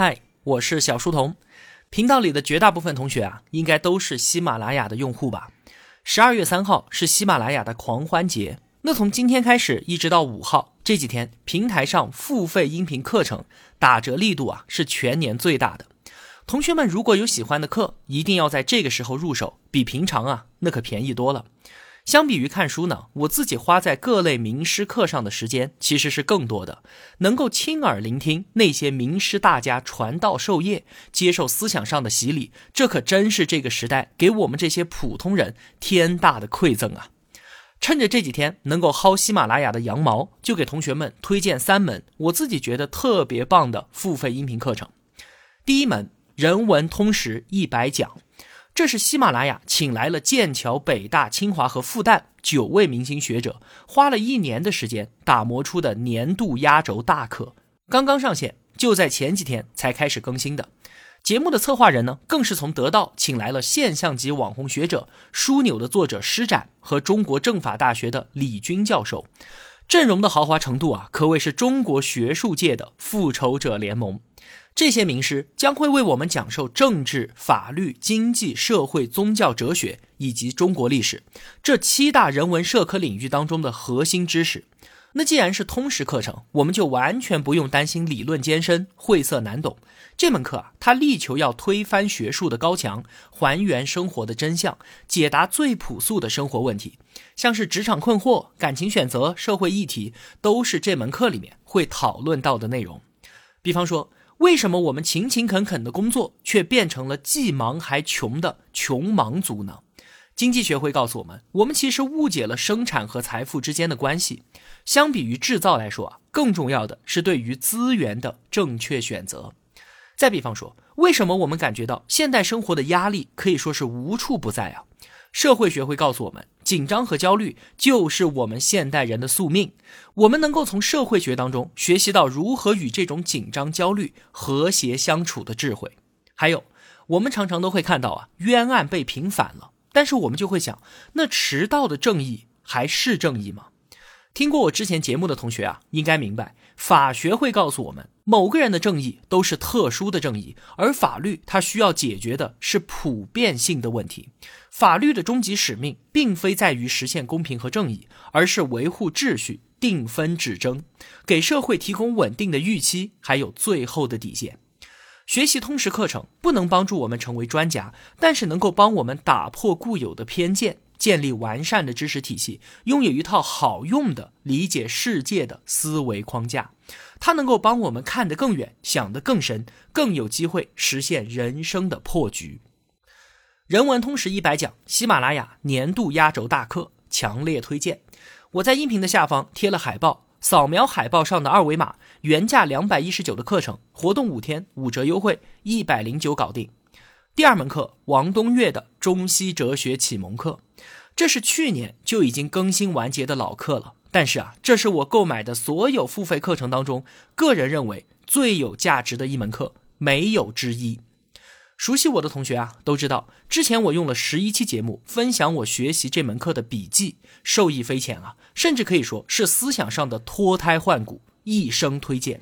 嗨，我是小书童。频道里的绝大部分同学啊，应该都是喜马拉雅的用户吧？十二月三号是喜马拉雅的狂欢节，那从今天开始一直到五号，这几天平台上付费音频课程打折力度啊是全年最大的。同学们如果有喜欢的课，一定要在这个时候入手，比平常啊那可便宜多了。相比于看书呢，我自己花在各类名师课上的时间其实是更多的，能够亲耳聆听那些名师大家传道授业，接受思想上的洗礼，这可真是这个时代给我们这些普通人天大的馈赠啊！趁着这几天能够薅喜马拉雅的羊毛，就给同学们推荐三门我自己觉得特别棒的付费音频课程。第一门《人文通识一百讲》。这是喜马拉雅请来了剑桥、北大、清华和复旦九位明星学者，花了一年的时间打磨出的年度压轴大课，刚刚上线，就在前几天才开始更新的。节目的策划人呢，更是从得到请来了现象级网红学者、枢纽的作者施展和中国政法大学的李军教授，阵容的豪华程度啊，可谓是中国学术界的复仇者联盟。这些名师将会为我们讲授政治、法律、经济、社会、宗教、哲学以及中国历史这七大人文社科领域当中的核心知识。那既然是通识课程，我们就完全不用担心理论艰深、晦涩难懂。这门课啊，它力求要推翻学术的高墙，还原生活的真相，解答最朴素的生活问题，像是职场困惑、感情选择、社会议题，都是这门课里面会讨论到的内容。比方说。为什么我们勤勤恳恳的工作，却变成了既忙还穷的穷忙族呢？经济学会告诉我们，我们其实误解了生产和财富之间的关系。相比于制造来说啊，更重要的是对于资源的正确选择。再比方说，为什么我们感觉到现代生活的压力可以说是无处不在啊？社会学会告诉我们，紧张和焦虑就是我们现代人的宿命。我们能够从社会学当中学习到如何与这种紧张、焦虑和谐相处的智慧。还有，我们常常都会看到啊，冤案被平反了，但是我们就会想，那迟到的正义还是正义吗？听过我之前节目的同学啊，应该明白，法学会告诉我们，某个人的正义都是特殊的正义，而法律它需要解决的是普遍性的问题。法律的终极使命，并非在于实现公平和正义，而是维护秩序、定分止争，给社会提供稳定的预期，还有最后的底线。学习通识课程不能帮助我们成为专家，但是能够帮我们打破固有的偏见。建立完善的知识体系，拥有一套好用的理解世界的思维框架，它能够帮我们看得更远，想得更深，更有机会实现人生的破局。人文通识一百讲，喜马拉雅年度压轴大课，强烈推荐。我在音频的下方贴了海报，扫描海报上的二维码，原价两百一十九的课程，活动五天五折优惠，一百零九搞定。第二门课，王东岳的中西哲学启蒙课，这是去年就已经更新完结的老课了。但是啊，这是我购买的所有付费课程当中，个人认为最有价值的一门课，没有之一。熟悉我的同学啊，都知道之前我用了十一期节目分享我学习这门课的笔记，受益匪浅啊，甚至可以说是思想上的脱胎换骨，一生推荐。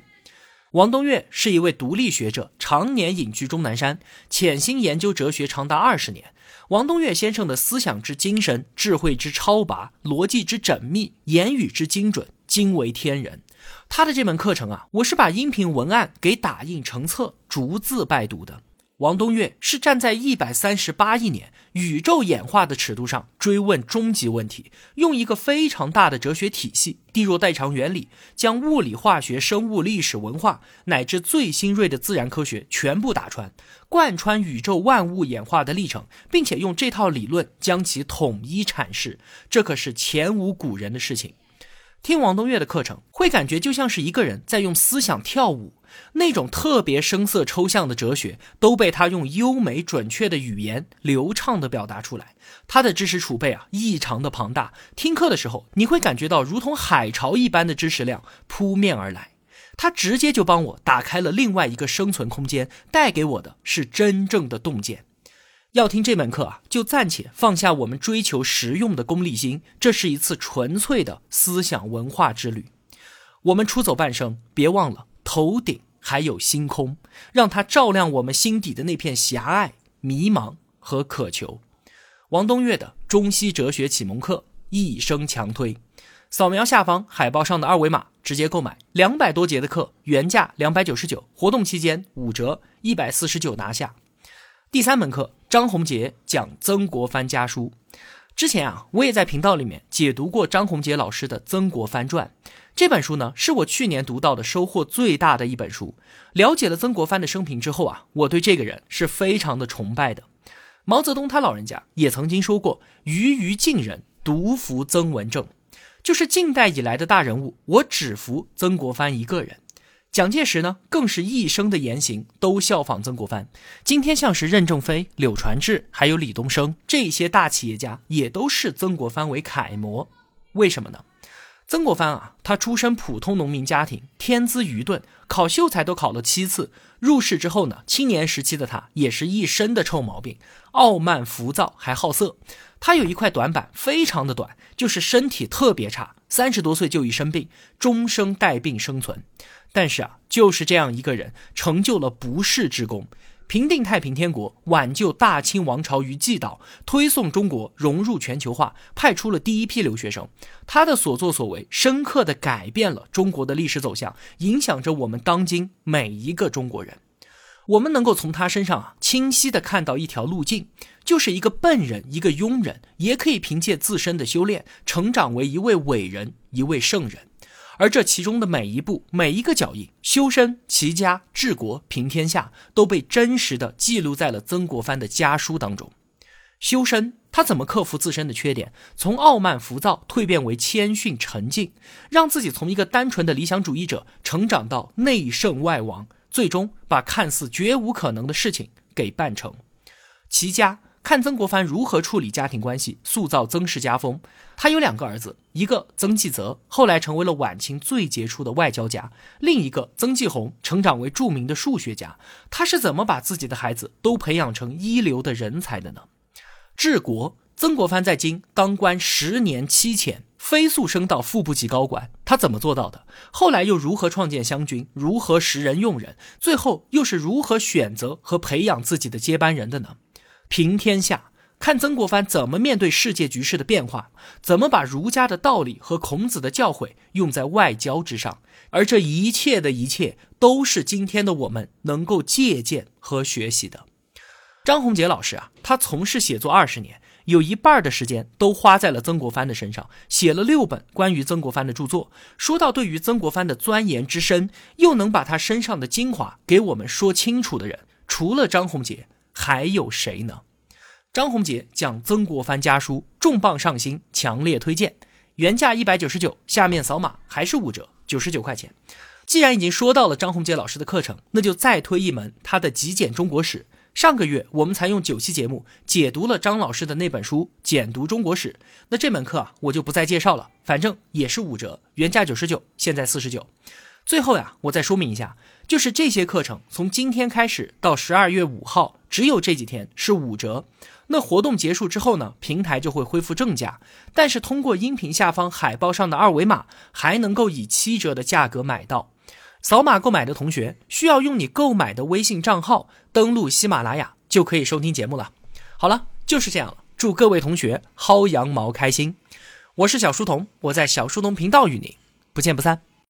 王东岳是一位独立学者，常年隐居终南山，潜心研究哲学长达二十年。王东岳先生的思想之精神、智慧之超拔、逻辑之缜密、言语之精准，惊为天人。他的这门课程啊，我是把音频文案给打印成册，逐字拜读的。王东岳是站在一百三十八亿年宇宙演化的尺度上追问终极问题，用一个非常大的哲学体系——地弱代偿原理，将物理、化学、生物、历史、文化乃至最新锐的自然科学全部打穿，贯穿宇宙万物演化的历程，并且用这套理论将其统一阐释，这可是前无古人的事情。听王东岳的课程，会感觉就像是一个人在用思想跳舞。那种特别声色抽象的哲学，都被他用优美准确的语言流畅地表达出来。他的知识储备啊，异常的庞大。听课的时候，你会感觉到如同海潮一般的知识量扑面而来。他直接就帮我打开了另外一个生存空间，带给我的是真正的洞见。要听这门课啊，就暂且放下我们追求实用的功利心，这是一次纯粹的思想文化之旅。我们出走半生，别忘了头顶。还有星空，让它照亮我们心底的那片狭隘、迷茫和渴求。王东岳的《中西哲学启蒙课》一生强推，扫描下方海报上的二维码，直接购买两百多节的课，原价两百九十九，活动期间五折，一百四十九拿下。第三门课，张宏杰讲曾国藩家书。之前啊，我也在频道里面解读过张宏杰老师的《曾国藩传》这本书呢，是我去年读到的收获最大的一本书。了解了曾国藩的生平之后啊，我对这个人是非常的崇拜的。毛泽东他老人家也曾经说过：“余于近人，独服曾文正。”就是近代以来的大人物，我只服曾国藩一个人。蒋介石呢，更是一生的言行都效仿曾国藩。今天像是任正非、柳传志，还有李东升这些大企业家，也都视曾国藩为楷模。为什么呢？曾国藩啊，他出身普通农民家庭，天资愚钝，考秀才都考了七次。入仕之后呢，青年时期的他也是一身的臭毛病，傲慢、浮躁，还好色。他有一块短板，非常的短，就是身体特别差，三十多岁就一生病，终生带病生存。但是啊，就是这样一个人，成就了不世之功，平定太平天国，挽救大清王朝于既倒，推送中国融入全球化，派出了第一批留学生。他的所作所为，深刻的改变了中国的历史走向，影响着我们当今每一个中国人。我们能够从他身上啊，清晰的看到一条路径，就是一个笨人，一个庸人，也可以凭借自身的修炼，成长为一位伟人，一位圣人。而这其中的每一步、每一个脚印，修身、齐家、治国、平天下，都被真实的记录在了曾国藩的家书当中。修身，他怎么克服自身的缺点，从傲慢浮躁蜕变为谦逊沉静，让自己从一个单纯的理想主义者成长到内圣外王，最终把看似绝无可能的事情给办成。齐家。看曾国藩如何处理家庭关系，塑造曾氏家风。他有两个儿子，一个曾纪泽，后来成为了晚清最杰出的外交家；另一个曾纪红，成长为著名的数学家。他是怎么把自己的孩子都培养成一流的人才的呢？治国，曾国藩在京当官十年七迁，飞速升到副部级高官。他怎么做到的？后来又如何创建湘军？如何识人用人？最后又是如何选择和培养自己的接班人的呢？平天下，看曾国藩怎么面对世界局势的变化，怎么把儒家的道理和孔子的教诲用在外交之上，而这一切的一切，都是今天的我们能够借鉴和学习的。张宏杰老师啊，他从事写作二十年，有一半的时间都花在了曾国藩的身上，写了六本关于曾国藩的著作。说到对于曾国藩的钻研之深，又能把他身上的精华给我们说清楚的人，除了张宏杰。还有谁呢？张宏杰讲曾国藩家书，重磅上新，强烈推荐，原价一百九十九，下面扫码还是五折，九十九块钱。既然已经说到了张宏杰老师的课程，那就再推一门他的极简中国史。上个月我们才用九期节目解读了张老师的那本书《简读中国史》，那这门课啊，我就不再介绍了，反正也是五折，原价九十九，现在四十九。最后呀，我再说明一下，就是这些课程从今天开始到十二月五号，只有这几天是五折。那活动结束之后呢，平台就会恢复正价。但是通过音频下方海报上的二维码，还能够以七折的价格买到。扫码购买的同学需要用你购买的微信账号登录喜马拉雅，就可以收听节目了。好了，就是这样了。祝各位同学薅羊毛开心。我是小书童，我在小书童频道与您不见不散。